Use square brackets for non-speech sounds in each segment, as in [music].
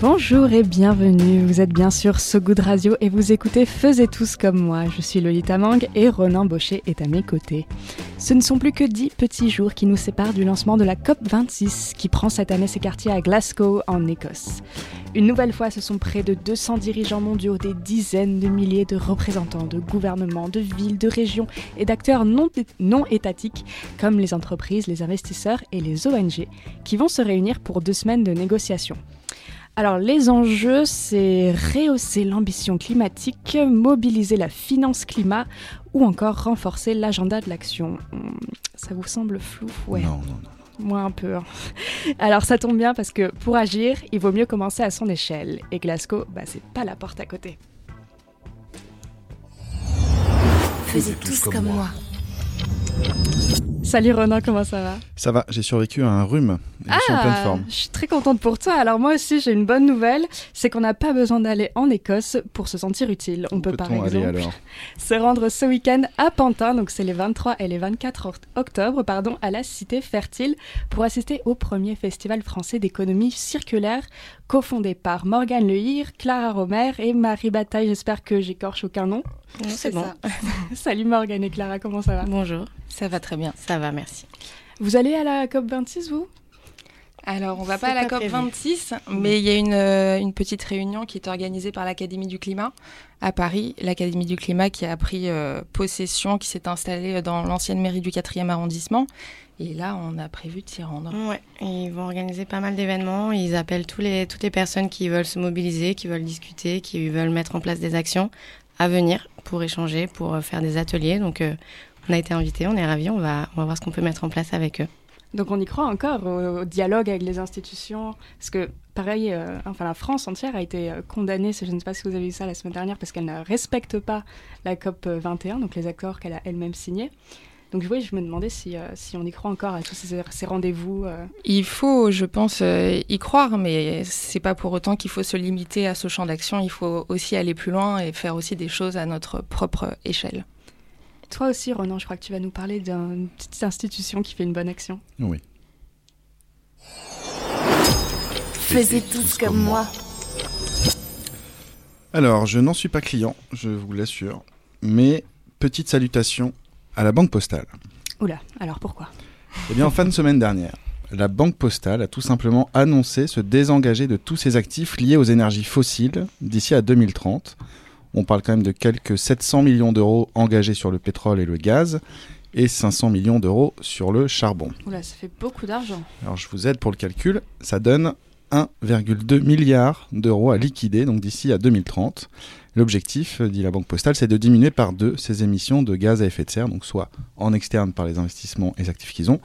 Bonjour et bienvenue, vous êtes bien sûr So Good Radio et vous écoutez Faisez tous comme moi. Je suis Lolita Mang et Ronan Baucher est à mes côtés. Ce ne sont plus que dix petits jours qui nous séparent du lancement de la COP26 qui prend cette année ses quartiers à Glasgow en Écosse. Une nouvelle fois, ce sont près de 200 dirigeants mondiaux, des dizaines de milliers de représentants de gouvernements, de villes, de régions et d'acteurs non, non étatiques comme les entreprises, les investisseurs et les ONG qui vont se réunir pour deux semaines de négociations. Alors les enjeux, c'est rehausser l'ambition climatique, mobiliser la finance climat ou encore renforcer l'agenda de l'action. Hmm, Ça vous semble flou? Ouais. Non, non, non. Moi un peu. hein. [laughs] Alors ça tombe bien parce que pour agir, il vaut mieux commencer à son échelle. Et Glasgow, bah, c'est pas la porte à côté. Faisiez tous comme moi. Salut Ronan, comment ça va? Ça va, j'ai survécu à un rhume. et Je suis en pleine forme. je suis très contente pour toi. Alors moi aussi, j'ai une bonne nouvelle, c'est qu'on n'a pas besoin d'aller en Écosse pour se sentir utile. On peut par Peut-on aller exemple alors? [laughs] se rendre ce week-end à Pantin, donc c'est les 23 et les 24 oct- octobre, pardon, à la Cité Fertile, pour assister au premier festival français d'économie circulaire, cofondé par Morgane Lehir, Clara Romer et Marie Bataille. J'espère que j'écorche aucun nom. C'est bon. [laughs] Salut Morgane et Clara, comment ça va? Bonjour, ça va très bien, ça va, merci. Vous allez à la COP26, vous? Alors, on va C'est pas à la pas COP prévu. 26, mais il y a une, euh, une petite réunion qui est organisée par l'Académie du climat à Paris. L'Académie du climat qui a pris euh, possession, qui s'est installée dans l'ancienne mairie du 4e arrondissement. Et là, on a prévu de s'y rendre. Ouais, ils vont organiser pas mal d'événements. Ils appellent tous les, toutes les personnes qui veulent se mobiliser, qui veulent discuter, qui veulent mettre en place des actions à venir pour échanger, pour euh, faire des ateliers. Donc, euh, on a été invités, on est ravis. On va, on va voir ce qu'on peut mettre en place avec eux. Donc on y croit encore au, au dialogue avec les institutions, parce que pareil, euh, enfin la France entière a été euh, condamnée, je ne sais pas si vous avez vu ça la semaine dernière, parce qu'elle ne respecte pas la COP 21, donc les accords qu'elle a elle-même signés. Donc oui, je me demandais si, euh, si on y croit encore à tous ces, ces rendez-vous. euh. Il faut, je pense, euh, y croire, mais c'est pas pour autant qu'il faut se limiter à ce champ d'action. Il faut aussi aller plus loin et faire aussi des choses à notre propre échelle. Toi aussi, Ronan, je crois que tu vas nous parler d'une petite institution qui fait une bonne action. Oui. Faisiez tous comme moi. Alors, je n'en suis pas client, je vous l'assure. Mais petite salutation à la Banque Postale. Oula, alors pourquoi? Eh bien, en fin de semaine dernière, la Banque Postale a tout simplement annoncé se désengager de tous ses actifs liés aux énergies fossiles d'ici à 2030. On parle quand même de quelques 700 millions d'euros engagés sur le pétrole et le gaz et 500 millions d'euros sur le charbon. Oula, ça fait beaucoup d'argent. Alors je vous aide pour le calcul, ça donne 1,2 milliard d'euros à liquider donc d'ici à 2030. L'objectif, dit la Banque Postale, c'est de diminuer par deux ces émissions de gaz à effet de serre, donc soit en externe par les investissements et les actifs qu'ils ont,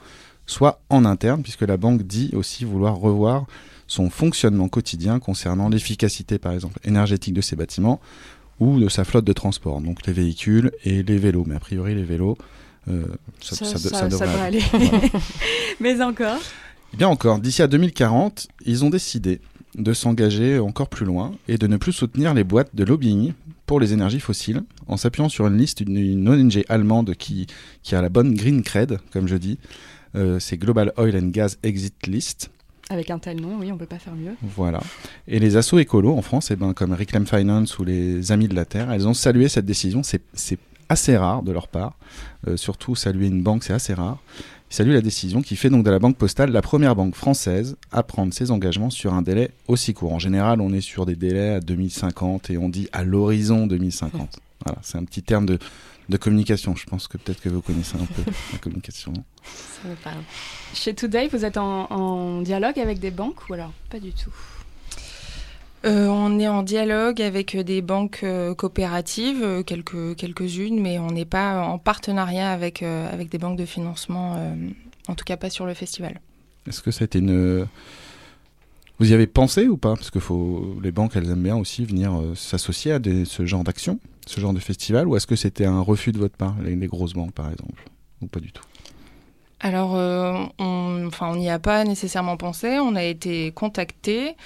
soit en interne, puisque la banque dit aussi vouloir revoir son fonctionnement quotidien concernant l'efficacité, par exemple, énergétique de ses bâtiments ou de sa flotte de transport, donc les véhicules et les vélos. Mais a priori, les vélos, euh, ça, Ça, devrait aller. aller. Voilà. [laughs] Mais encore Eh Bien encore, d'ici à 2040, ils ont décidé de s'engager encore plus loin et de ne plus soutenir les boîtes de lobbying pour les énergies fossiles, en s'appuyant sur une liste d'une une ONG allemande qui, qui a la bonne green cred, comme je dis. Euh, c'est Global Oil and Gas Exit List. Avec un tel nom, oui, on peut pas faire mieux. Voilà. Et les assos écolos en France, eh ben, comme Reclaim Finance ou les Amis de la Terre, elles ont salué cette décision. C'est c'est assez rare de leur part. Euh, surtout, saluer une banque, c'est assez rare. Ils saluent la décision qui fait donc de la Banque Postale la première banque française à prendre ses engagements sur un délai aussi court. En général, on est sur des délais à 2050 et on dit à l'horizon 2050. [laughs] Voilà, c'est un petit terme de, de communication. Je pense que peut-être que vous connaissez un peu la communication. Ça me parle. Chez Today, vous êtes en, en dialogue avec des banques ou alors pas du tout? Euh, on est en dialogue avec des banques euh, coopératives, euh, quelques, quelques-unes, mais on n'est pas en partenariat avec, euh, avec des banques de financement, euh, en tout cas pas sur le festival. Est-ce que ça a été une, Vous y avez pensé ou pas? Parce que faut, les banques, elles aiment bien aussi venir euh, s'associer à des, ce genre d'action, ce genre de festival, ou est-ce que c'était un refus de votre part, les, grosses banques par exemple Ou pas du tout? Alors, euh, on n'y a pas nécessairement pensé. On a été contacté.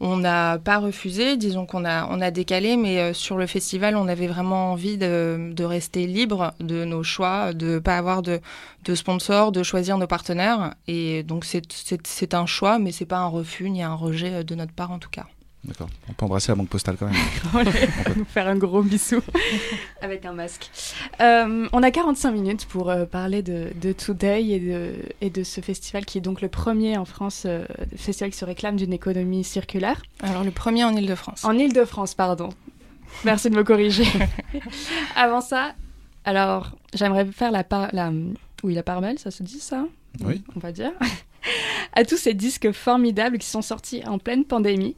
On n'a pas refusé. Disons qu'on a, on a décalé, mais euh, sur le festival, on avait vraiment envie de, rester libre de nos choix, de pas avoir de, de sponsors, de choisir nos partenaires. Et donc, c'est un choix, mais c'est pas un refus ni un rejet euh, de notre part en tout cas. D'accord. On peut embrasser la banque postale quand même. [laughs] On va nous faire un gros bisou [laughs] avec un masque. Euh, on a 45 minutes pour euh, parler de, de Today et de, et de ce festival qui est donc le premier en France, euh, festival qui se réclame d'une économie circulaire. Alors, le premier en Ile-de-France. En Ile-de-France, pardon. Merci de me corriger. [laughs] Avant ça, alors, j'aimerais faire la part... La, oui, la part belle, ça se dit ça? Oui. On va dire. À tous ces disques formidables qui sont sortis en pleine pandémie.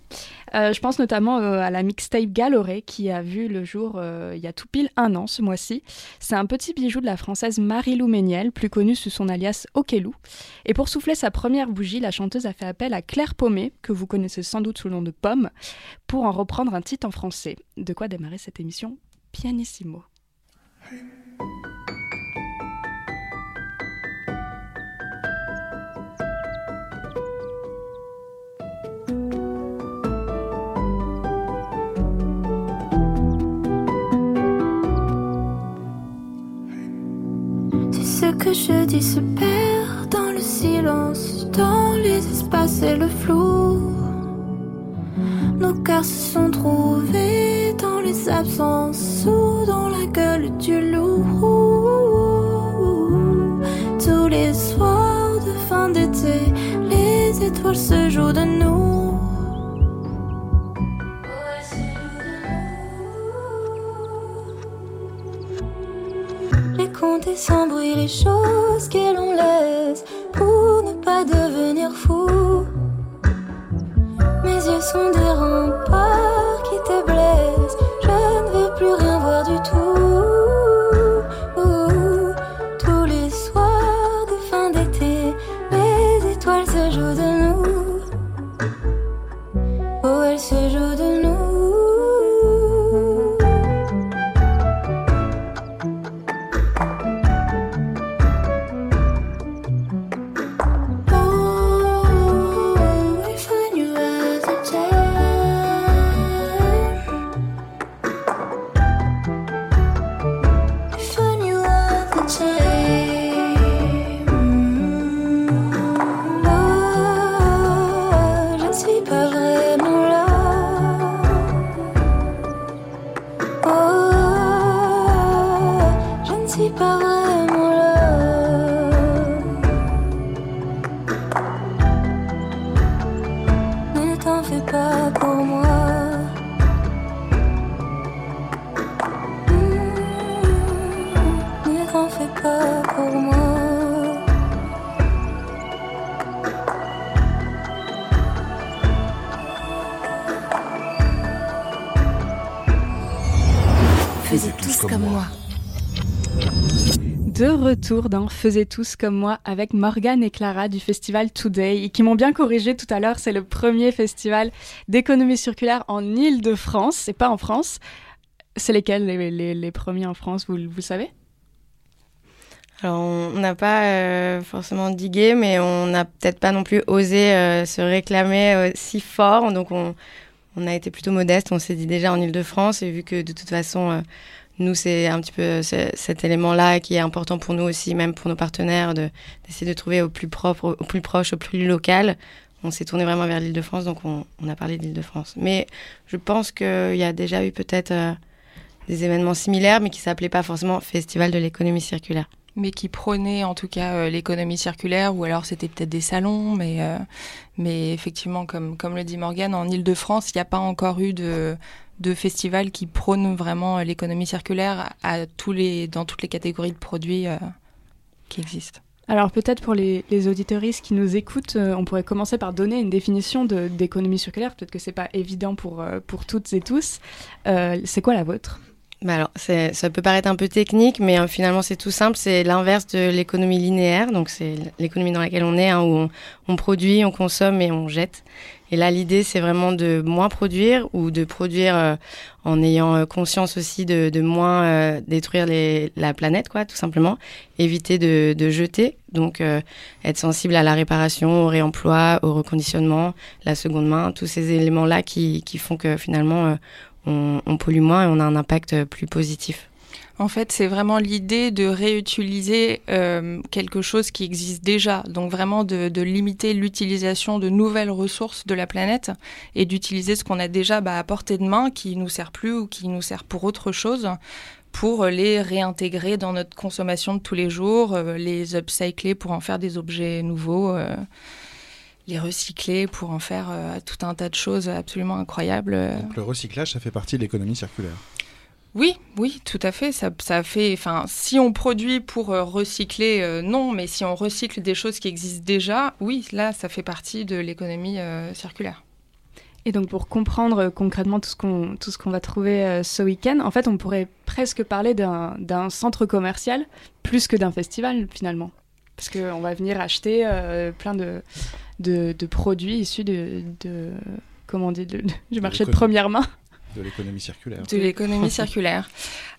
Euh, je pense notamment euh, à la mixtape Galoré qui a vu le jour euh, il y a tout pile un an ce mois-ci. C'est un petit bijou de la française Marie-Lou Méniel, plus connue sous son alias Okelou. Et pour souffler sa première bougie, la chanteuse a fait appel à Claire Paumé, que vous connaissez sans doute sous le nom de Pomme, pour en reprendre un titre en français. De quoi démarrer cette émission pianissimo. Si que je dis se dans le silence, dans les espaces et le flou. Nos cœurs se sont trouvés dans les absences ou dans la gueule du loup. Tous les soirs de fin d'été, les étoiles se jouent de nous. Et sans bruit, les choses que l'on laisse pour ne pas devenir fou. De retour dans Faisez tous comme moi avec Morgane et Clara du festival Today qui m'ont bien corrigé tout à l'heure. C'est le premier festival d'économie circulaire en Île-de-France et pas en France. C'est lesquels les, premiers en France, vous, vous le savez? Alors, on n'a pas euh, forcément digué, mais on n'a peut-être pas non plus osé euh, se réclamer euh, si fort. Donc, on, a été plutôt modeste. On s'est dit déjà en Ile-de-France, et vu que de toute façon, nous, c'est un petit peu ce- cet élément-là qui est important pour nous aussi, même pour nos partenaires, de- d'essayer de trouver au plus propre, au plus proche, au plus local. On s'est tourné vraiment vers l'Île-de-France, donc on, a parlé d'Île-de-France. Mais je pense qu'il y a déjà eu peut-être euh, des événements similaires, mais qui s'appelaient pas forcément Festival de l'économie circulaire. mais qui prônait en tout cas euh, l'économie circulaire, ou alors c'était peut-être des salons, mais, euh, mais effectivement, comme, comme le dit Morgane, en Ile-de-France, il n'y a pas encore eu de, de festival qui prône vraiment l'économie circulaire à tous les, dans toutes les catégories de produits euh, qui existent. Alors peut-être pour les, les auditeuristes qui nous écoutent, euh, on pourrait commencer par donner une définition d'économie circulaire. Peut-être que c'est pas évident pour, euh, pour toutes et tous. Euh, c'est quoi la vôtre? Bah alors, ça peut paraître un peu technique, mais euh, finalement c'est tout simple. C'est l'inverse de l'économie linéaire. Donc c'est l'économie dans laquelle on est, hein, où on, on produit, on consomme et on jette. Et là, l'idée, c'est vraiment de moins produire ou de produire euh, en ayant euh, conscience aussi de, moins euh, détruire la planète, quoi, tout simplement. Éviter de, jeter, donc être sensible à la réparation, au réemploi, au reconditionnement, la seconde main, tous ces éléments-là qui, font que finalement on pollue moins et on a un impact plus positif. En fait, c'est vraiment l'idée de réutiliser euh, quelque chose qui existe déjà. Donc vraiment de, limiter l'utilisation de nouvelles ressources de la planète et d'utiliser ce qu'on a déjà bah, à portée de main, qui nous sert plus ou qui nous sert pour autre chose, pour les réintégrer dans notre consommation de tous les jours, euh, les upcycler pour en faire des objets nouveaux. Euh, les recycler pour en faire tout un tas de choses absolument incroyables. Donc le recyclage, ça fait partie de l'économie circulaire. Oui, oui, tout à fait. Ça, ça fait, enfin, si on produit pour euh, recycler, euh, non, mais si on recycle des choses qui existent déjà, oui, là, ça fait partie de l'économie euh, circulaire. Et donc, pour comprendre concrètement tout ce qu'on tout ce qu'on va trouver ce week-end, en fait, on pourrait presque parler d'un centre commercial plus que d'un festival finalement, parce qu'on va venir acheter plein de, de, de produits issus de, de comment on dit, de, du marché de première main. De l'économie circulaire. De l'économie [laughs] circulaire.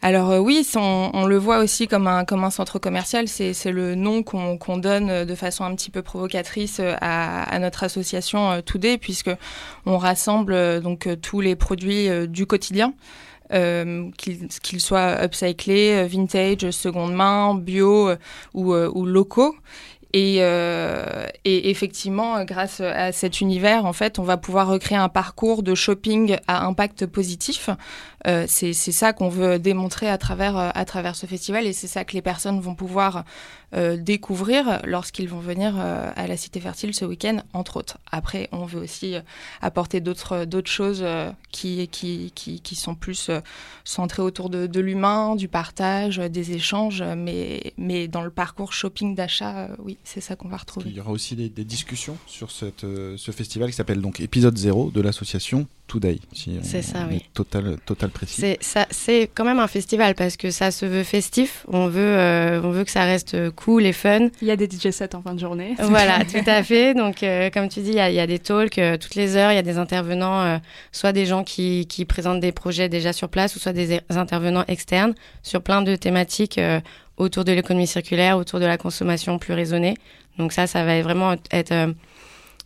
Alors euh, oui, on, on, le voit aussi comme un, comme un centre commercial. C'est le nom qu'on donne de façon un petit peu provocatrice à, à notre association euh, Today, puisque on rassemble euh, donc tous les produits du quotidien. Euh, qu'ils soient upcyclés, vintage, seconde main, bio ou, ou locaux. Et, euh, et, effectivement, grâce à cet univers, en fait, on va pouvoir recréer un parcours de shopping à impact positif euh, c'est ça qu'on veut démontrer à travers, euh, à travers ce festival et c'est ça que les personnes vont pouvoir euh, découvrir lorsqu'ils vont venir à la Cité Fertile ce week-end, entre autres. Après, on veut aussi apporter d'autres choses qui, qui, qui, sont plus centrées autour de, de l'humain, du partage, des échanges, mais, mais dans le parcours shopping d'achat, oui, c'est ça qu'on va retrouver. Il y aura aussi des, des discussions sur cette, ce festival qui s'appelle donc Épisode 0 de l'association Today. Si c'est ça, oui. Total, total précis. C'est, ça, c'est quand même un festival parce que ça se veut festif. On veut, euh, on veut que ça reste cool et fun. Il y a des DJ sets en fin de journée. [laughs] Voilà, tout à fait. Donc, euh, comme tu dis, il y, a, il y a des talks euh, toutes les heures. Il y a des intervenants, euh, soit des gens qui, qui présentent des projets déjà sur place, ou soit des intervenants externes sur plein de thématiques euh, autour de l'économie circulaire, autour de la consommation plus raisonnée. Donc ça, ça va vraiment être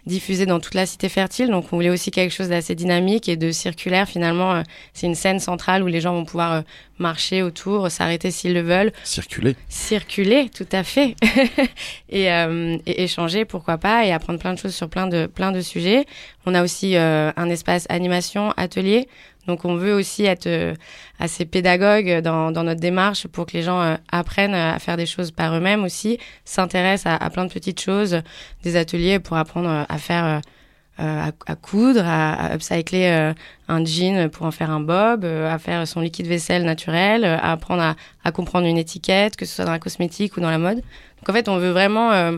diffusé dans toute la cité fertile. Donc on voulait aussi quelque chose d'assez dynamique et de circulaire. Finalement, euh, c'est une scène centrale où les gens vont pouvoir euh, marcher autour, s'arrêter s'ils le veulent. Circuler. Circuler, tout à fait. [laughs] et, euh, et, échanger, pourquoi pas, et apprendre plein de choses sur plein de, plein de sujets. On a aussi euh, un espace animation, atelier. Donc on veut aussi être euh, assez pédagogue dans, notre démarche pour que les gens euh, apprennent à faire des choses par eux-mêmes aussi, s'intéressent à, plein de petites choses, des ateliers pour apprendre à faire à, coudre, à, upcycler un jean pour en faire un bob, à faire son liquide vaisselle naturel, à apprendre à, comprendre une étiquette, que ce soit dans la cosmétique ou dans la mode. Donc en fait, on veut vraiment euh,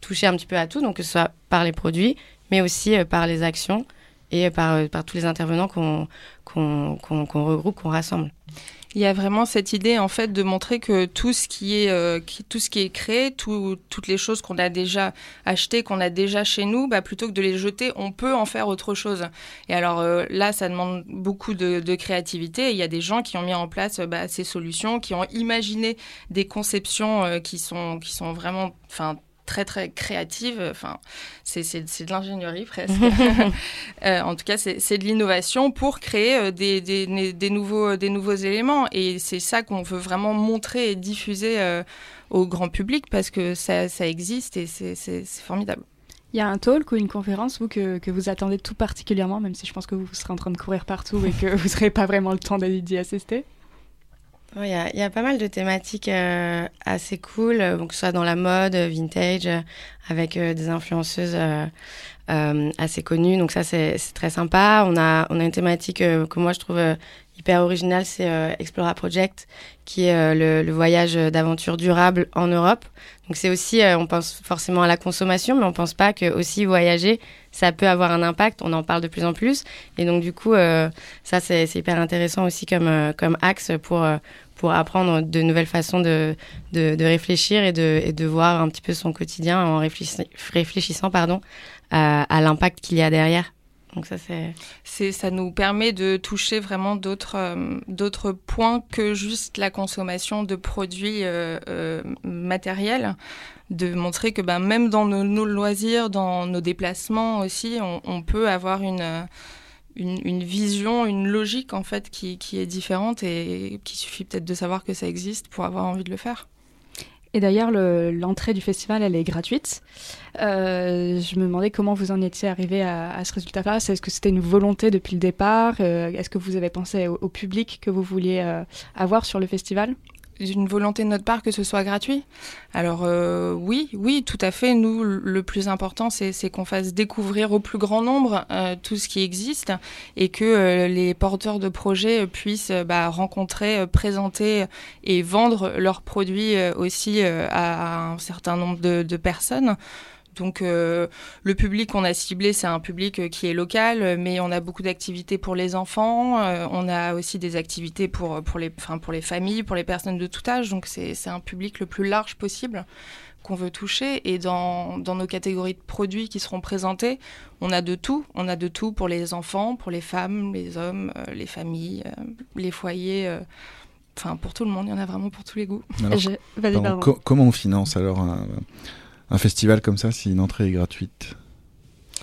toucher un petit peu à tout, donc que ce soit par les produits, mais aussi euh, par les actions et par, par tous les intervenants qu'on qu'on regroupe, qu'on rassemble. Il y a vraiment cette idée en fait de montrer que tout ce qui est euh, tout ce qui est créé, tout, toutes les choses qu'on a déjà achetées, qu'on a déjà chez nous, bah, plutôt que de les jeter, on peut en faire autre chose. Et alors euh, là, ça demande beaucoup de, créativité. Il y a des gens qui ont mis en place bah, ces solutions, qui ont imaginé des conceptions euh, qui sont qui sont vraiment, très très créative. Enfin, c'est de l'ingénierie presque. [laughs] [laughs] euh, en tout cas, c'est de l'innovation pour créer euh, des, des, des, nouveaux, des nouveaux éléments. Et c'est ça qu'on veut vraiment montrer et diffuser euh, au grand public parce que ça, ça existe et c'est formidable. Il y a un talk ou une conférence vous, que, que, vous attendez tout particulièrement, même si je pense que vous serez en train de courir partout et que [laughs] vous n'aurez pas vraiment le temps d'y assister? Il y, y, a, pas mal de thématiques euh, assez cool, euh, que ce soit dans la mode, vintage, euh, avec euh, des influenceuses euh, euh, assez connues. Donc ça, c'est très sympa. On a, on a une thématique que moi, je trouve hyper originale, c'est Explora Project, qui est le, le, voyage d'aventure durable en Europe. Donc c'est aussi, on pense forcément à la consommation, mais on pense pas que aussi voyager, ça peut avoir un impact. On en parle de plus en plus. Et donc du coup, ça, c'est hyper intéressant aussi comme, comme axe pour pour apprendre de nouvelles façons de, de, de réfléchir et de, et de voir un petit peu son quotidien en réfléchissant, réfléchissant pardon, à l'impact qu'il y a derrière. Donc ça c'est ça nous permet de toucher vraiment d'autres euh, d'autres points que juste la consommation de produits euh, euh, matériels de montrer que ben même dans nos, loisirs dans nos déplacements aussi on, peut avoir une une, une, vision, une logique en fait qui, qui est différente et qu'il suffit peut-être de savoir que ça existe pour avoir envie de le faire. Et d'ailleurs, l'entrée du festival, elle est gratuite. Euh, je me demandais comment vous en étiez arrivé à, ce résultat-là. Est-ce que c'était une volonté depuis le départ? Euh, Est-ce que vous avez pensé au, au, public que vous vouliez euh, avoir sur le festival? Une volonté de notre part que ce soit gratuit. Alors euh, oui, oui, tout à fait. Nous, le plus important, c'est qu'on fasse découvrir au plus grand nombre euh, tout ce qui existe et que euh, les porteurs de projets puissent bah, rencontrer, présenter et vendre leurs produits aussi à, un certain nombre de, de personnes. Donc euh, le public qu'on a ciblé, c'est un public euh, qui est local, mais on a beaucoup d'activités pour les enfants, euh, on a aussi des activités pour, pour, les, enfin, pour les familles, pour les personnes de tout âge, donc c'est un public le plus large possible qu'on veut toucher. Et dans, dans nos catégories de produits qui seront présentés, on a de tout. On a de tout pour les enfants, pour les femmes, les hommes, euh, les familles, euh, les foyers. Euh, Enfin, pour tout le monde, il y en a vraiment pour tous les goûts. Alors, Je- vas-y, pardon, pardon. co- comment on finance alors un, festival comme ça si une entrée est gratuite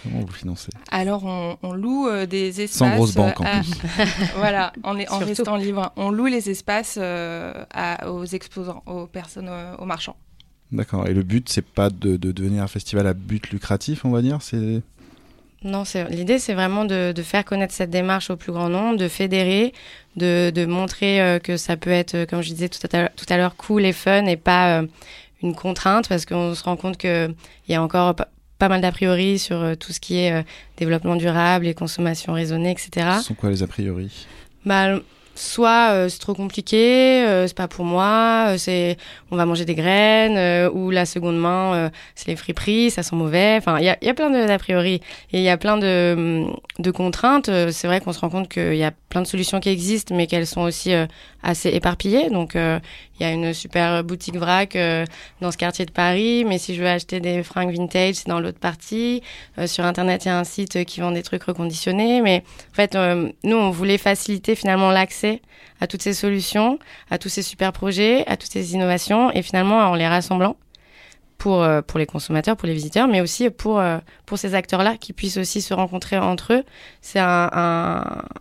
Comment vous financez? Alors, on, on loue euh, des espaces. Sans grosse banque en à- plus. [laughs] voilà, on est en restant libre. On loue les espaces euh, à- aux exposants, aux personnes, euh, aux marchands. D'accord. Et le but, c'est pas de, de devenir un festival à but lucratif, on va dire? C'est Non, c'est- l'idée, c'est vraiment de, de faire connaître cette démarche au plus grand nombre, de fédérer, de, de montrer euh, que ça peut être, euh, comme je disais tout à l'heure- tout à l'heure, cool et fun et pas euh, une contrainte, parce qu'on se rend compte qu'il y a encore pas, mal d'a priori sur euh, tout ce qui est euh, développement durable et consommation raisonnée, etc. Ce sont quoi les a priori? Bah, soit euh, c'est trop compliqué, euh, c'est pas pour moi, euh, c'est on va manger des graines, euh, ou la seconde main, euh, c'est les friperies, ça sent mauvais. Enfin, il y a, y a plein d'a priori et il y a plein de, de contraintes. Euh, C'est vrai qu'on se rend compte qu'il y a plein de solutions qui existent, mais qu'elles sont aussi assez éparpillées. Donc, il y a une super boutique vrac dans ce quartier de Paris, mais si je veux acheter des fringues vintage, c'est dans l'autre partie. Sur Internet, il y a un site qui vend des trucs reconditionnés, mais en fait, nous, on voulait faciliter finalement l'accès à toutes ces solutions, à tous ces super projets, à toutes ces innovations, et finalement en les rassemblant pour, euh, pour les consommateurs, pour les visiteurs, mais aussi pour, euh, pour ces acteurs-là qui puissent aussi se rencontrer entre eux. C'est un,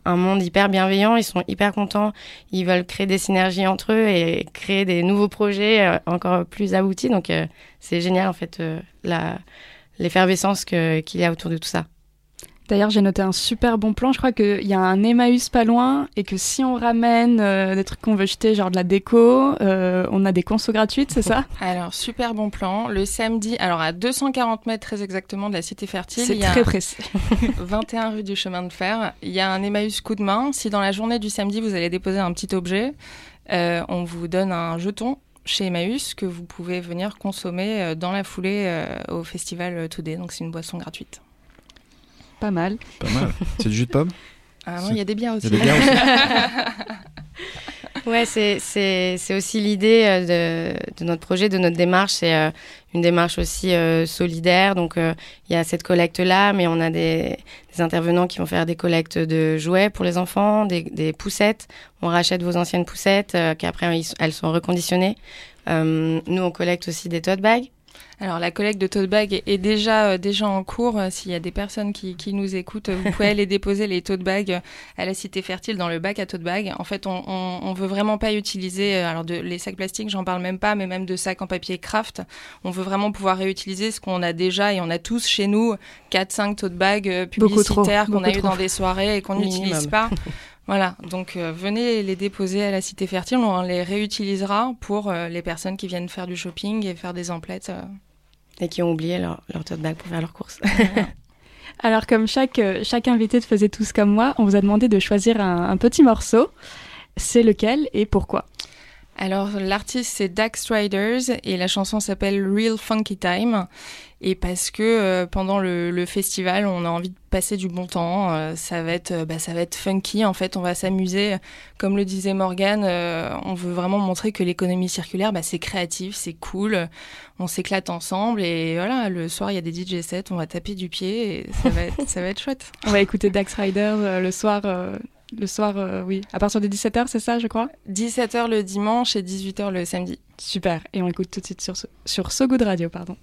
un, monde hyper bienveillant, ils sont hyper contents, ils veulent créer des synergies entre eux et créer des nouveaux projets euh, encore plus aboutis. Donc c'est génial en fait l'effervescence qu'il y a autour de tout ça. D'ailleurs, j'ai noté un super bon plan. Je crois qu'il y a un Emmaüs pas loin et que si on ramène euh, des trucs qu'on veut jeter, genre de la déco, euh, on a des consos gratuites, c'est ça? [laughs] Alors, super bon plan. Le samedi, alors à 240 mètres très exactement de la Cité Fertile, C'est très précis. [laughs] 21 rue du Chemin de Fer. Il y a un Emmaüs coup de main. Si dans la journée du samedi, vous allez déposer un petit objet, euh, on vous donne un jeton chez Emmaüs que vous pouvez venir consommer dans la foulée au festival Today. Donc, c'est une boisson gratuite. Pas mal. Pas mal. c'est du jus de pomme Ah non, il y a des bières Il aussi. y a des bières aussi [laughs] Ouais, c'est c'est c'est aussi l'idée euh, de de notre projet, de notre démarche, c'est euh, une démarche aussi euh, solidaire. Donc euh, il y a cette collecte là, mais on a des des intervenants qui vont faire des collectes de jouets pour les enfants, des des poussettes. On rachète vos anciennes poussettes, euh, qu'après ils- elles sont reconditionnées. Euh, nous on collecte aussi des tote bags. Alors la collecte de tote bag est, est déjà euh, déjà en cours. Euh, S'il y a des personnes qui, qui nous écoutent, vous pouvez aller [laughs] déposer les tote bags euh, à la Cité Fertile dans le bac à tote bag. En fait, on, on, on veut vraiment pas utiliser alors de les sacs plastiques, j'en parle même pas, mais même de sacs en papier craft. On veut vraiment pouvoir réutiliser ce qu'on a déjà et on a tous chez nous 4 5 tote bags publicitaires qu'on a eu trop. dans des soirées et qu'on n'utilise pas. [laughs] Voilà, donc euh, venez les déposer à la Cité Fertile, on les réutilisera pour euh, les personnes qui viennent faire du shopping et faire des emplettes. euh. Et qui ont oublié leur, leur tote bag pour faire leurs courses. [laughs] Alors, comme chaque, chaque invité de faisait tous comme moi, on vous a demandé de choisir un, un petit morceau. C'est lequel et pourquoi? Alors l'artiste c'est Dax Striders et la chanson s'appelle Real Funky Time. Et parce que euh, pendant le, festival on a envie de passer du bon temps, euh, ça va être bah, ça va être funky. En fait, on va s'amuser. Comme le disait Morgan, euh, on veut vraiment montrer que l'économie circulaire bah, c'est créatif, c'est cool, on s'éclate ensemble et voilà le soir il y a des DJ sets, on va taper du pied et ça va être, ça va être chouette. [laughs] On va écouter Dax Riders le soir le soir, euh, oui. À partir de 17h, c'est ça, je crois 17h le dimanche et 18h le samedi. Super. Et on écoute tout de suite sur, sur So Good Radio, pardon.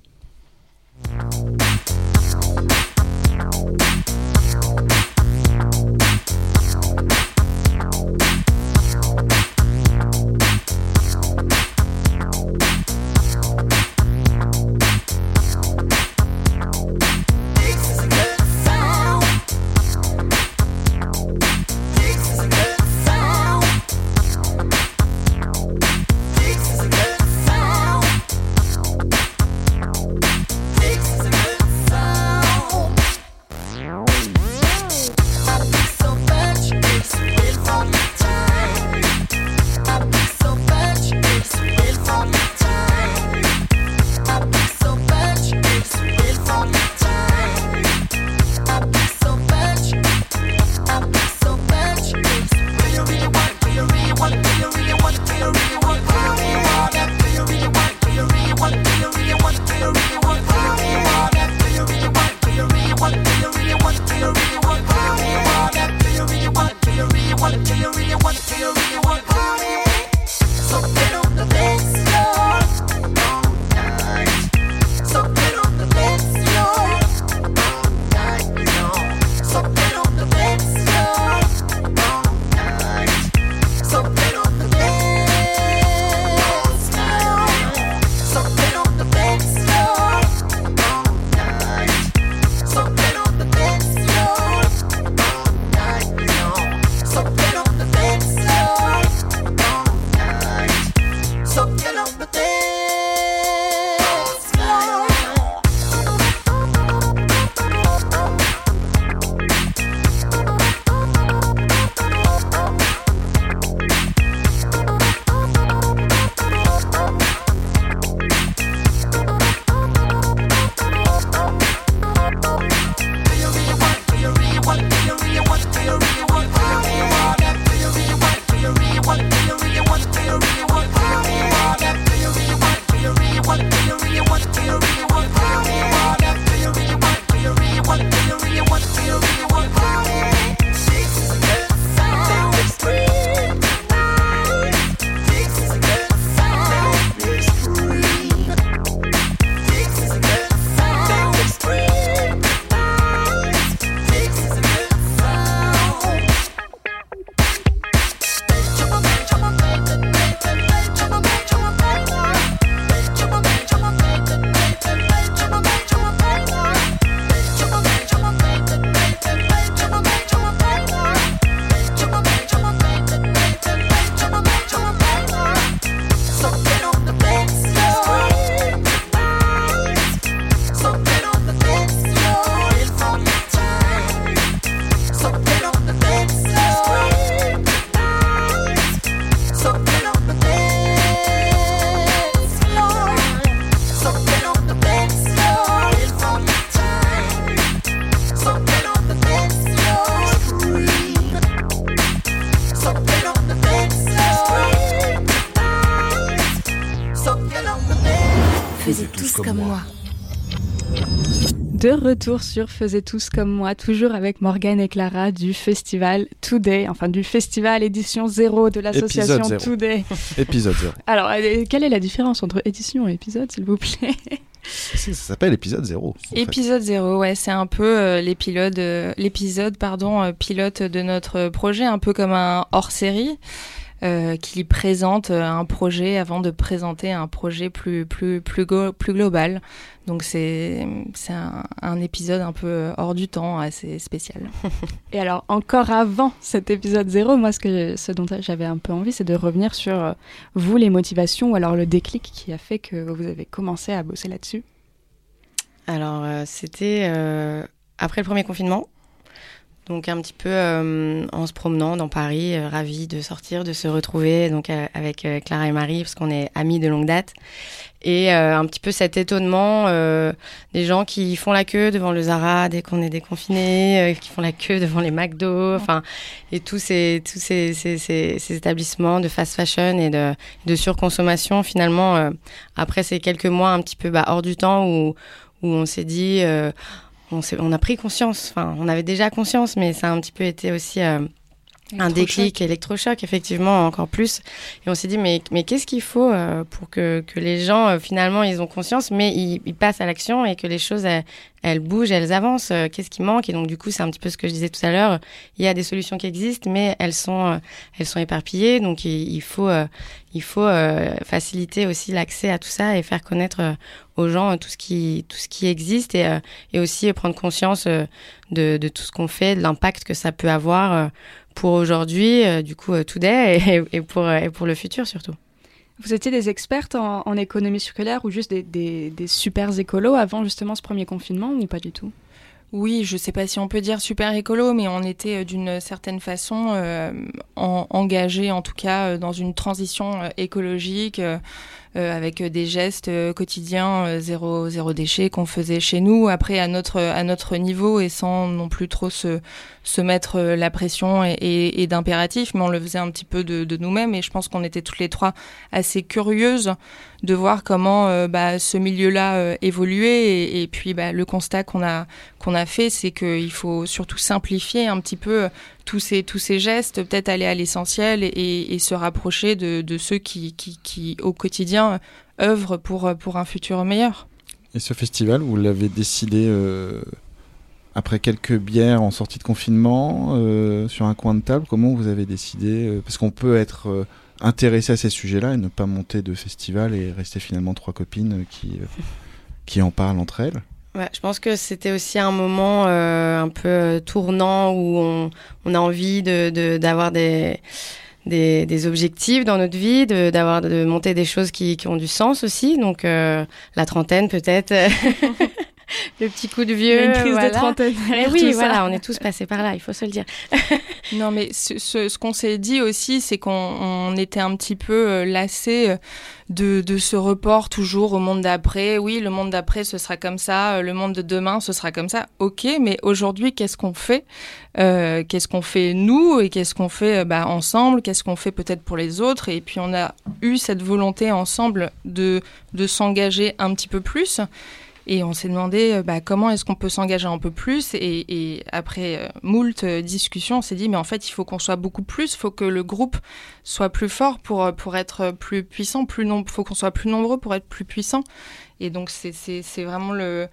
De retour sur Faisez tous comme moi, toujours avec Morgane et Clara du festival Today, enfin du festival édition 0 de l'association Today. [laughs] épisode 0. Alors, euh, quelle est la différence entre édition et épisode, s'il vous plaît? Ça s'appelle épisode 0. Épisode 0, ouais, c'est un peu euh, l'épisode, euh, l'épisode pardon, pilote de notre projet, un peu comme un hors-série. Euh, qui présente un projet avant de présenter un projet plus plus plus, plus global. Donc c'est c'est un, un, épisode un peu hors du temps, assez spécial. [laughs] Et alors encore avant cet épisode zéro, moi ce que ce dont j'avais un peu envie, c'est de revenir sur euh, vous les motivations ou alors le déclic qui a fait que vous avez commencé à bosser là-dessus. Alors euh, c'était après le premier confinement. Donc un petit peu en se promenant dans Paris, ravi de sortir, de se retrouver donc avec Clara et Marie parce qu'on est amis de longue date. Et euh, un petit peu cet étonnement euh, des gens qui font la queue devant le Zara dès qu'on est déconfiné, euh, qui font la queue devant les McDo, enfin et tous ces tous ces, ces, ces, établissements de fast fashion et de, de surconsommation finalement après ces quelques mois un petit peu bah, hors du temps où où on s'est dit on, a pris conscience, enfin on avait déjà conscience mais ça a un petit peu été aussi un déclic électrochoc, effectivement, encore plus. Et on s'est dit, mais, mais qu'est-ce qu'il faut euh, pour que, que, les gens, euh, finalement, ils ont conscience, mais ils, passent à l'action et que les choses, elles, elles bougent, elles avancent. Euh, qu'est-ce qui manque? Et donc, du coup, c'est un petit peu ce que je disais tout à l'heure. Il y a des solutions qui existent, mais elles sont, elles sont éparpillées. Donc, il, faut, il faut faciliter aussi l'accès à tout ça et faire connaître aux gens tout ce qui, tout ce qui existe et, et aussi prendre conscience de, de tout ce qu'on fait, de l'impact que ça peut avoir pour aujourd'hui, euh, du coup, euh, today, et, [laughs] et, pour, et pour le futur surtout. Vous étiez des expertes en, en économie circulaire ou juste des, des, des super écolos avant justement ce premier confinement ou pas du tout? Oui, je ne sais pas si on peut dire super écolo, mais on était euh, d'une certaine façon euh, en, engagés, en tout cas, dans une transition écologique. Euh, avec des gestes euh, quotidiens euh, zéro zéro déchet qu'on faisait chez nous. Après à notre à notre niveau et sans non plus trop se se mettre la pression et, et, et d'impératif mais on le faisait un petit peu de, de nous-mêmes et je pense qu'on était toutes les trois assez curieuses de voir comment bah, ce milieu-là évoluait et, et, puis bah, le constat qu'on a qu'on a fait c'est qu'il faut surtout simplifier un petit peu tous ces, gestes, peut-être aller à l'essentiel et, se rapprocher de, ceux qui, au quotidien, œuvrent pour, pour un futur meilleur. Et ce festival, vous l'avez décidé euh, après quelques bières en sortie de confinement, euh, sur un coin de table Comment vous avez décidé euh, Parce qu'on peut être euh, intéressé à ces sujets-là et ne pas monter de festival et rester finalement trois copines euh, qui en parlent entre elles. Je pense que c'était aussi un moment euh, un peu euh, tournant où on, on a envie de d'avoir de, des, des, des objectifs dans notre vie, de d'avoir de monter des choses qui, qui ont du sens aussi. Donc euh, la trentaine peut-être. [laughs] [laughs] le petit coup de vieux. Une crise voilà. de trentaine. Oui, voilà, on est tous passés par là, il faut se le dire. [laughs] non, mais ce, ce, ce qu'on s'est dit aussi, c'est qu'on on était un petit peu euh, lassés de, de ce report toujours au monde d'après. Oui, le monde d'après, ce sera comme ça. Le monde de demain, ce sera comme ça. Ok, mais aujourd'hui, qu'est-ce qu'on fait euh, Qu'est-ce qu'on fait nous et qu'est-ce qu'on fait bah, ensemble Qu'est-ce qu'on fait peut-être pour les autres? Et puis on a eu cette volonté ensemble de, de s'engager un petit peu plus. Et on s'est demandé bah, comment est-ce qu'on peut s'engager un peu plus. Et, après euh, moult discussions, on s'est dit, mais en fait, il faut qu'on soit beaucoup plus, il faut que le groupe soit plus fort pour, pour être plus puissant, plus il faut qu'on soit plus nombreux pour être plus puissant. Et donc, c'est vraiment le,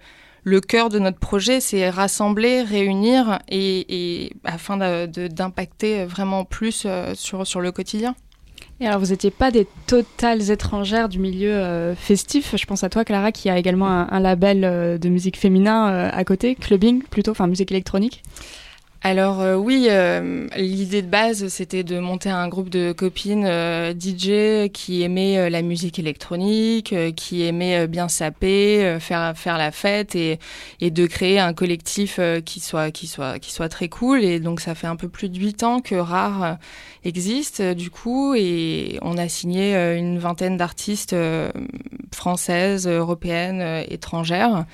cœur de notre projet, c'est rassembler, réunir et, et afin d'impacter vraiment plus euh, sur, sur le quotidien. Alors, vous n'étiez pas des totales étrangères du milieu euh, festif. Je pense à toi, Clara, qui a également un, un label euh, de musique féminin euh, à côté, clubbing plutôt, enfin musique électronique. Alors euh, oui, euh, l'idée de base, c'était de monter un groupe de copines euh, DJ qui aimaient euh, la musique électronique, euh, qui aimaient bien saper, faire faire la fête et, et de créer un collectif qui soit qui soit qui soit très cool. Et donc ça fait un peu plus de huit ans que Rare existe du coup et on a signé une vingtaine d'artistes françaises, européennes, étrangères.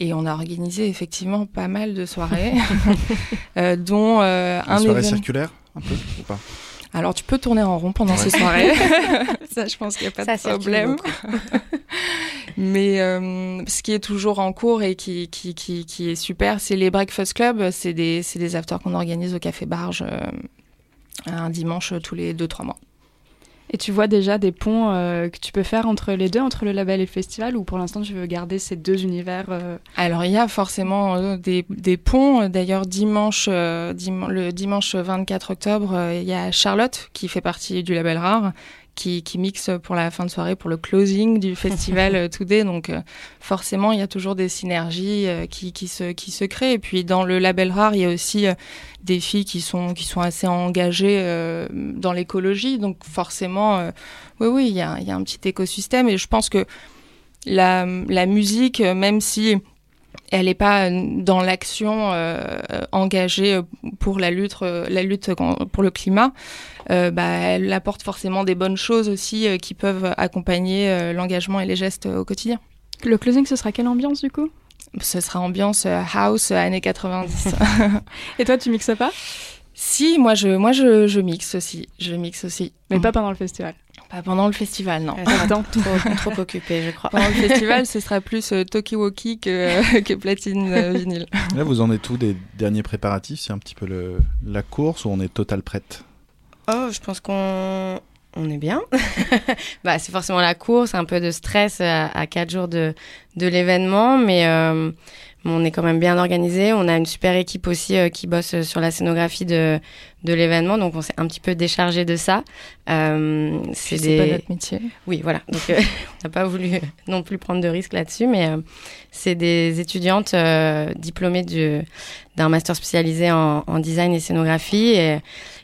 Et on a organisé effectivement pas mal de soirées, [laughs] euh, dont euh, un soirée événement... circulaire, un peu ou pas? Alors tu peux tourner en rond pendant ouais. ces soirées, [laughs] [laughs] ça je pense qu'il n'y a pas ça de problème. Mais euh, ce qui est toujours en cours et qui, qui, qui, qui est super, c'est les Breakfast Club, c'est des, des afters qu'on organise au Café Barge euh, un dimanche tous les 2-3 mois. Et tu vois déjà des ponts euh, que tu peux faire entre les deux, entre le label et le festival, ou pour l'instant tu veux garder ces deux univers euh... Alors il y a forcément euh, des, des, ponts. D'ailleurs dimanche, dim le dimanche 24 octobre, il y a Charlotte qui fait partie du label Rare. Qui, qui, mixe pour la fin de soirée, pour le closing du [laughs] festival Today. Donc forcément, il y a toujours des synergies qui, qui, se, qui se créent. Et puis dans le label rare, il y a aussi des filles qui sont, qui sont assez engagées euh, dans l'écologie. Donc forcément, euh, oui, oui, il y a, y a, un petit écosystème. Et je pense que la, la musique, même si elle n'est pas dans l'action euh, engagée pour la lutte, euh, la lutte pour le climat, euh, bah, elle apporte forcément des bonnes choses aussi qui peuvent accompagner l'engagement et les gestes au quotidien. Le closing, ce sera quelle ambiance du coup? Ce sera ambiance house années 90. [laughs] [laughs] et toi, tu mixes pas? Si, moi je, moi je, je mixe aussi, je mixe aussi. Mais pas pendant le festival. Pas pendant le festival, non. trop, trop occupé, je crois. Pendant le [laughs] festival, ce sera plus euh, Tokiwoki que, que platine euh, vinyle. Là, vous en êtes tout des derniers préparatifs? C'est un petit peu le, la course ou on est total prête? Oh, je pense qu'on on est bien. [laughs] bah, c'est forcément la course, un peu de stress à, à quatre jours de, de l'événement, mais on est quand même bien organisé. On a une super équipe aussi euh, qui bosse euh, sur la scénographie de, de l'événement, donc on s'est un petit peu déchargé de ça. Euh, c'est des... pas notre métier. Oui, voilà. Donc euh, [laughs] on n'a pas voulu [laughs] non plus prendre de risques là-dessus, mais c'est des étudiantes diplômées d'un master spécialisé en, en, design et scénographie. Et,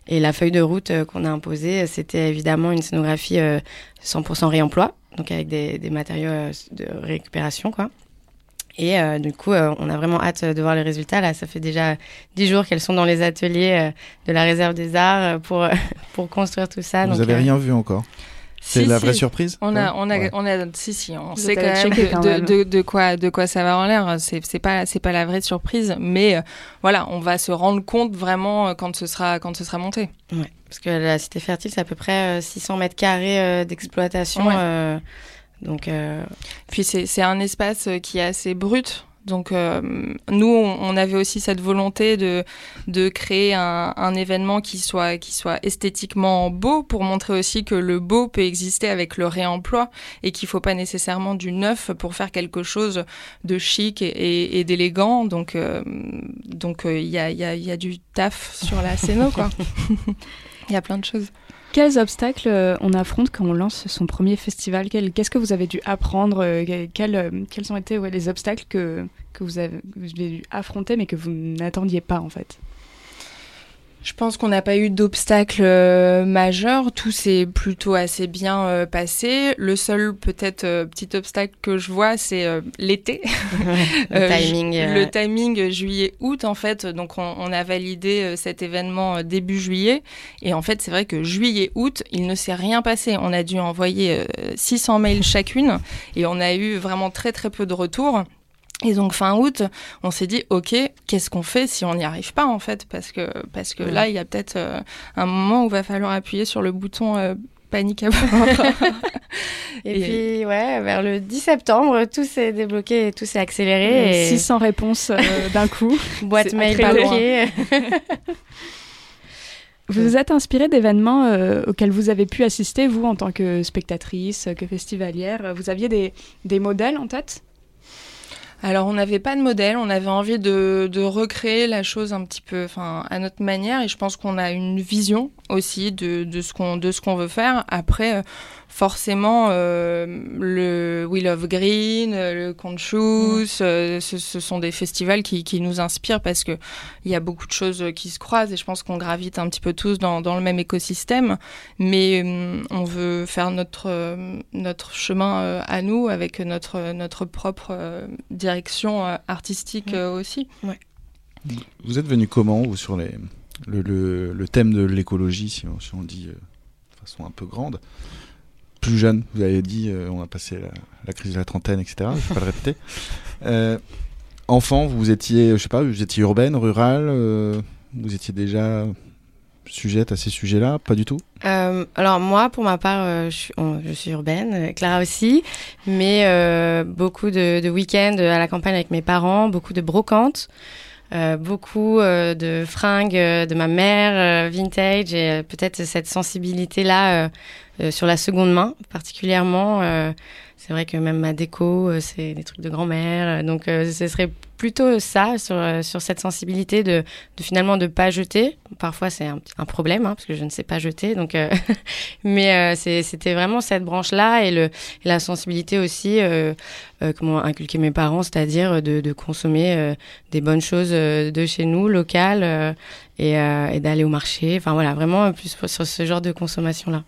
et la feuille de route qu'on a imposée, c'était évidemment une scénographie 100% réemploi, donc avec des, des matériaux de récupération, quoi. Et euh, du coup, euh, on a vraiment hâte de voir les résultats. Là, ça fait déjà dix jours qu'elles sont dans les ateliers euh, de la réserve des arts pour, [laughs] pour construire tout ça. Vous n'avez rien vu encore? C'est la vraie surprise? On a, on a, on a, si, si, on sait quand même, de, de, de, quoi, de quoi ça va en l'air. C'est, c'est pas, c'est pas la vraie surprise, mais voilà, on va se rendre compte vraiment quand ce sera, quand ce sera monté. Ouais, parce que la cité fertile, c'est à peu près 600 mètres carrés d'exploitation. Euh... Puis c'est un espace qui est assez brut. Donc euh, nous, on, avait aussi cette volonté de, de créer un, un, événement qui soit, qui soit esthétiquement beau pour montrer aussi que le beau peut exister avec le réemploi et qu'il faut pas nécessairement du neuf pour faire quelque chose de chic et, et, d'élégant. Donc euh, donc il y, a, y, a, y a du taf sur la scène, quoi. [laughs] Il y a plein de choses. Quels obstacles euh, on affronte quand on lance son premier festival? Qu'est-ce que vous avez dû apprendre euh, quels, euh, quels, ont été les obstacles que, que vous avez dû affronter mais que vous n'attendiez pas en fait? Je pense qu'on n'a pas eu d'obstacle euh, majeur. Tout s'est plutôt assez bien euh, passé. Le seul peut-être euh, petit obstacle que je vois, c'est l'été. [laughs] le timing. le timing juillet-août, en fait. Donc, on, on a validé cet événement début juillet. Et en fait, c'est vrai que juillet-août, il ne s'est rien passé. On a dû envoyer 600 mails chacune. Et on a eu vraiment très, très peu de retours. Et donc fin août, on s'est dit ok, qu'est-ce qu'on fait si on n'y arrive pas en fait? Parce que parce que là il y a peut-être euh, un moment où il va falloir appuyer sur le bouton euh, panique à bord. [laughs] et, puis ouais, vers le 10 septembre, tout s'est débloqué, tout s'est accéléré. Et... 600 réponses euh, [laughs] d'un coup, boîte mail papier. [laughs] Vous vous êtes inspiré d'événements auxquels vous avez pu assister, vous, en tant que spectatrice, que festivalière? Vous aviez des, des modèles en tête? Alors on n'avait pas de modèle, on avait envie de, de recréer la chose un petit peu, enfin à notre manière, et je pense qu'on a une vision aussi de, de ce qu'on de ce qu'on veut faire. Après, forcément euh, le Wheel of Green, le Conchus, euh, ce, ce, sont des festivals qui, qui nous inspirent parce que il y a beaucoup de choses qui se croisent et je pense qu'on gravite un petit peu tous dans, dans le même écosystème, mais euh, on veut faire notre notre chemin à nous avec notre notre propre direction artistique aussi. Ouais. Vous êtes venu comment vous sur les le, le, le thème de l'écologie si on, si on dit de façon un peu grande? Plus jeune, vous avez dit, euh, on a passé la, crise de la trentaine, etc. Je ne vais pas le répéter. [laughs] Euh, enfant, vous étiez, je sais pas, vous étiez urbaine, rurale, euh, vous étiez déjà sujette à ces sujets-là? Pas du tout? Alors moi, pour ma part, je, suis, je, suis, urbaine, Clara aussi, mais beaucoup de, de week-ends à la campagne avec mes parents, beaucoup de brocantes. Euh, beaucoup euh, de fringues de ma mère, vintage, et peut-être cette sensibilité-là euh, sur la seconde main particulièrement. Euh, c'est vrai que même ma déco, euh, c'est des trucs de grand-mère. Donc, ce serait plutôt ça sur, sur cette sensibilité de, de finalement de pas jeter. Parfois, c'est un, un, problème hein, parce que je ne sais pas jeter. Donc, [laughs] mais c'était vraiment cette branche-là et la sensibilité aussi, comment inculquer mes parents, c'est-à-dire de, de, consommer des bonnes choses de chez nous, locales, et, et d'aller au marché. Enfin voilà, vraiment plus sur ce genre de consommation-là.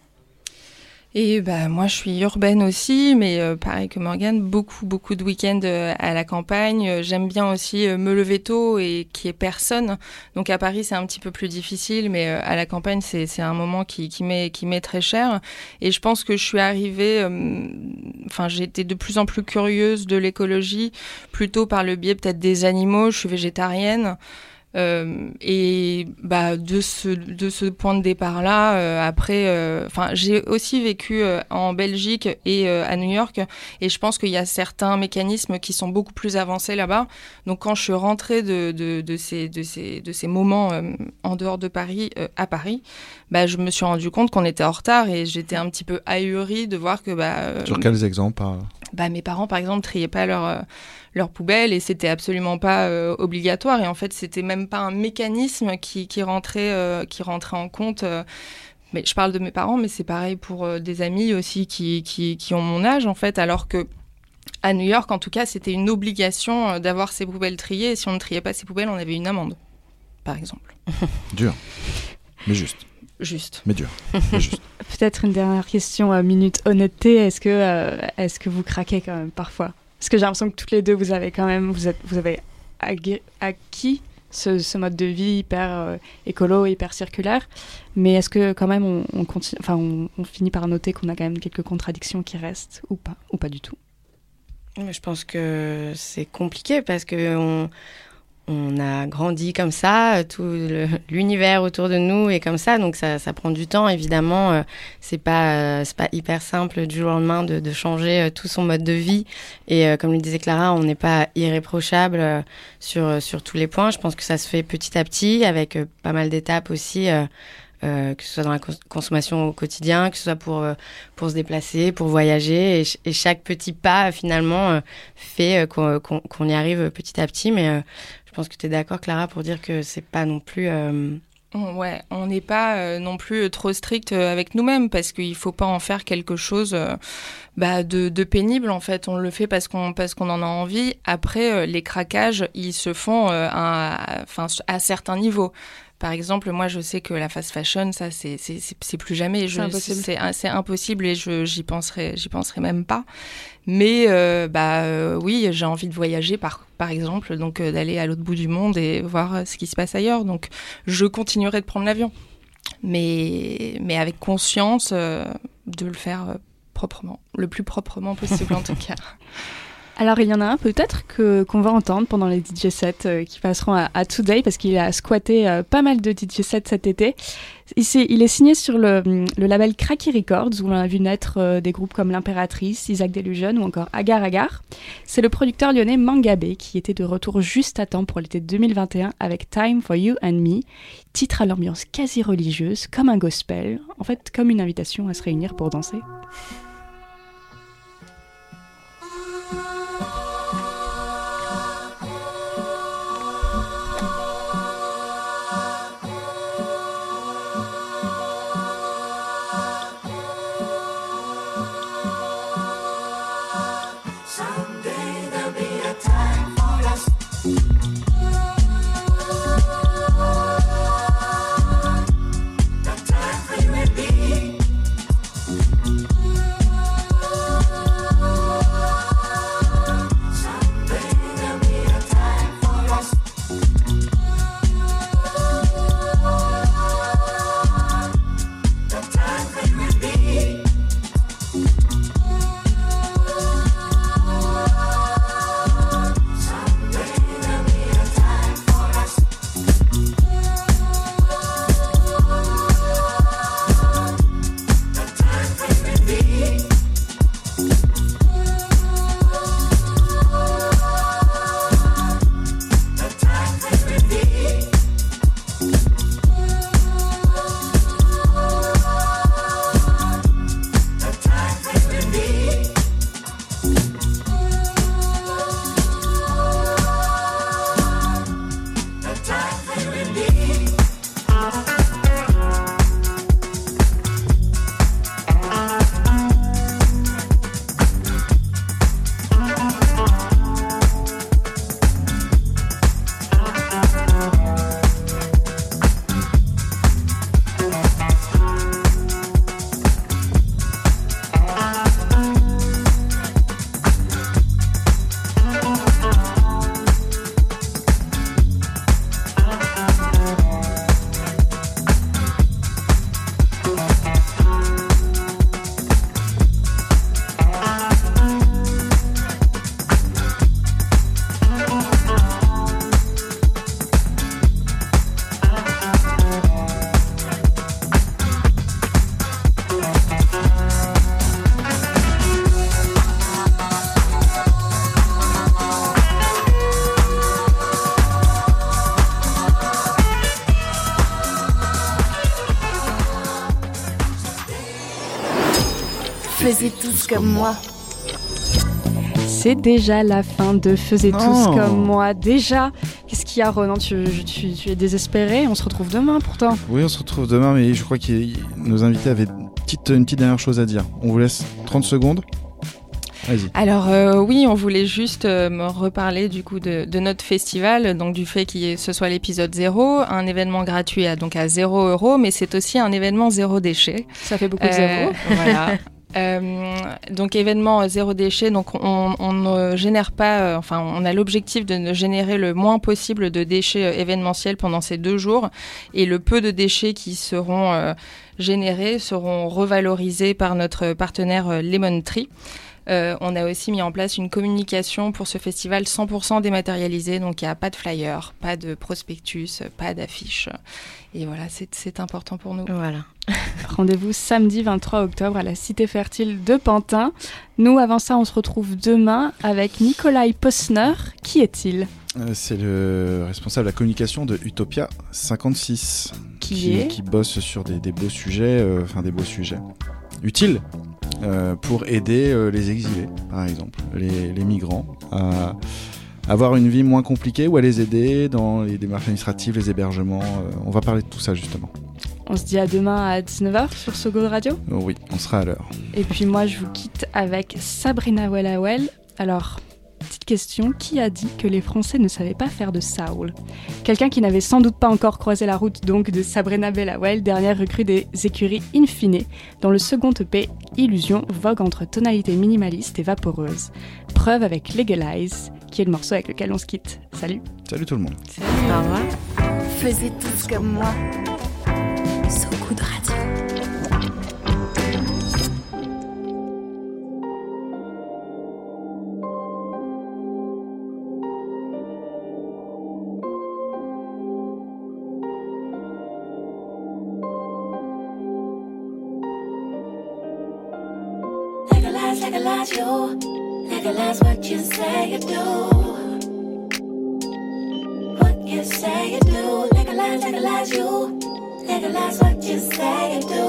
Et bah moi je suis urbaine aussi, mais euh, pareil que Morgane, beaucoup beaucoup de week-ends euh, à la campagne. Euh, j'aime bien aussi me lever tôt et qu'il n'y ait personne. Donc à Paris c'est un petit peu plus difficile, mais à la campagne c'est c'est un moment qui qui m'est qui très cher. Et je pense que je suis arrivée, enfin été de plus en plus curieuse de l'écologie, plutôt par le biais peut-être des animaux. Je suis végétarienne. Euh, et bah, de, ce, de ce point de départ-là, euh, après, euh, j'ai aussi vécu en Belgique et à New York, et je pense qu'il y a certains mécanismes qui sont beaucoup plus avancés là-bas. Donc, quand je suis rentrée de, de, de, ces, de, ces, de ces moments en dehors de Paris, à Paris, bah, je me suis rendu compte qu'on était en retard et j'étais un petit peu ahurie de voir que. Bah, Sur quels exemples bah, Mes parents, par exemple, triaient pas leur leur poubelle et c'était absolument pas obligatoire et en fait c'était même pas un mécanisme qui, qui rentrait euh, qui rentrait en compte euh, mais je parle de mes parents mais c'est pareil pour des amis aussi qui, qui, qui, ont mon âge en fait alors que à New York en tout cas c'était une obligation d'avoir ces poubelles triées et si on ne triait pas ces poubelles on avait une amende par exemple [laughs] dur mais juste Juste. Mais dur. juste. [laughs] Peut-être une dernière question, à minute honnêteté. Est-ce que, est-ce que vous craquez quand même parfois? Parce que j'ai l'impression que toutes les deux, vous avez quand même, vous, êtes, vous avez acquis ce, mode de vie hyper euh, écolo, hyper circulaire. Mais est-ce que quand même on, continue, enfin, on, finit par noter qu'on a quand même quelques contradictions qui restent ou pas, ou pas du tout? Je pense que c'est compliqué parce que on, on a grandi comme ça, tout l'univers autour de nous est comme ça, donc ça, ça prend du temps évidemment. Euh, c'est pas euh, c'est pas hyper simple du jour au lendemain de, de changer euh, tout son mode de vie. Et comme le disait Clara, on n'est pas irréprochable sur sur tous les points. Je pense que ça se fait petit à petit avec pas mal d'étapes aussi. Euh, que ce soit dans la consommation au quotidien, que ce soit pour, pour se déplacer, pour voyager. Et, chaque petit pas, finalement, fait qu'on y arrive petit à petit. Mais pense que tu es d'accord, Clara, pour dire que c'est pas non plus. Euh, ouais, on n'est pas euh, non plus trop strict euh, avec nous-mêmes parce qu'il faut pas en faire quelque chose bah, de, pénible. En fait, on le fait parce qu'on en a envie. Après, les craquages, ils se font à, enfin, à certains niveaux. Par exemple, moi, je sais que la fast fashion, ça, c'est c'est plus jamais. C'est impossible. impossible et je j'y penserai j'y penserai même pas. Mais euh, bah euh, oui, j'ai envie de voyager par par exemple, donc euh, d'aller à l'autre bout du monde et voir ce qui se passe ailleurs. Donc, je continuerai de prendre l'avion, mais mais avec conscience de le faire proprement, le plus proprement possible en tout [laughs] cas. Alors il y en a un peut-être que qu'on va entendre pendant les DJ sets euh, qui passeront à, Today parce qu'il a squatté euh, pas mal de DJ sets cet été. Il, est, il est signé sur le, label Cracky Records où on a vu naître euh, des groupes comme l'Impératrice, Isaac Delusion ou encore Agar Agar. C'est le producteur lyonnais Mangabé qui était de retour juste à temps pour l'été 2021 avec Time for You and Me, titre à l'ambiance quasi religieuse comme un gospel, en fait comme une invitation à se réunir pour danser. Tous comme moi. C'est déjà la fin de Faisez tous Non. comme moi. Déjà, qu'est-ce qu'il y a, Ronan? Tu, tu- tu es désespéré? On se retrouve demain pourtant. Oui, on se retrouve demain, mais je crois que nos invités avaient une petite, une petite dernière chose à dire. On vous laisse 30 secondes. Alors euh, oui, on voulait juste euh, me reparler du coup de, de notre festival, donc du fait que ce soit l'épisode 0, un événement gratuit à, donc à 0 euros, mais c'est aussi un événement zéro déchet. Ça fait beaucoup de Euh, zéro. voilà. [laughs] Euh, donc événement euh, zéro déchet, donc on, ne génère pas, euh, enfin on a l'objectif de ne générer le moins possible de déchets événementiels pendant ces deux jours et le peu de déchets qui seront générés seront revalorisés par notre partenaire Lemon Tree. On a aussi mis en place une communication pour ce festival 100% dématérialisé, donc il n'y a pas de flyer, pas de prospectus, pas d'affiches. Et voilà, c'est important pour nous. Voilà. [laughs] Rendez-vous samedi 23 octobre à la Cité Fertile de Pantin. Nous, avant ça, on se retrouve demain avec Nikolai Posner. Qui est-il? Euh, C'est le responsable de la communication de Utopia 56. Qui est? qui bosse sur des, des beaux sujets, euh, enfin des beaux sujets utiles euh, pour aider euh, les exilés, par exemple, les, les migrants, à avoir une vie moins compliquée ou à les aider dans les démarches administratives, les hébergements. euh, on va parler de tout ça justement. On se dit à demain à 19h sur So Good Radio. Oh oui, on sera à l'heure. Et puis moi, je vous quitte avec Sabrina Wellawell. Alors, question, qui a dit que les Français ne savaient pas faire de Saul? Quelqu'un qui n'avait sans doute pas encore croisé la route donc de Sabrina Wellawell, dernière recrue des écuries Infine, dont le second EP, Illusion, vogue entre tonalité minimaliste et vaporeuse. Preuve avec Legalize, qui est le morceau avec lequel on se quitte. Salut Salut tout le monde. Au revoir. Faisiez tous comme moi. So Good Radio. What you say you do. What you say you do. Legalize, legalize you. Legalize what you say you do.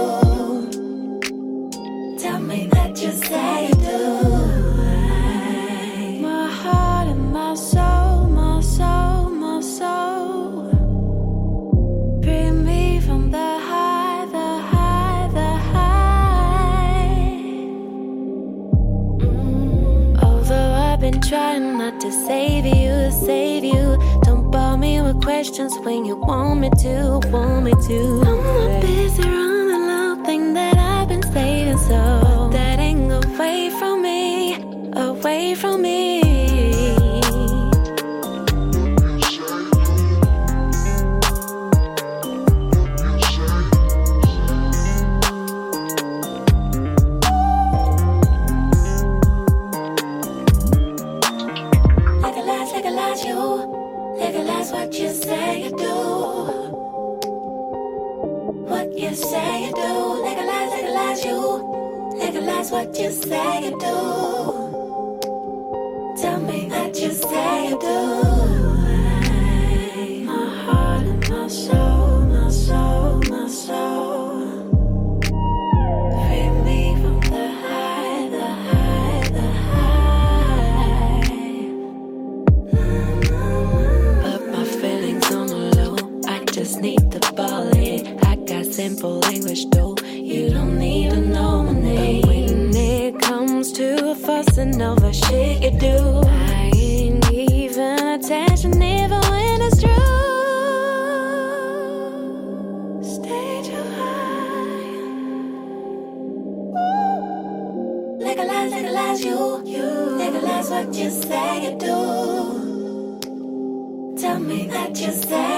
Tell me that you say you do. Questions when you want me to, want me to. I'm not busy the little thing that I've been saving, so that ain't away from me, away from me. Say you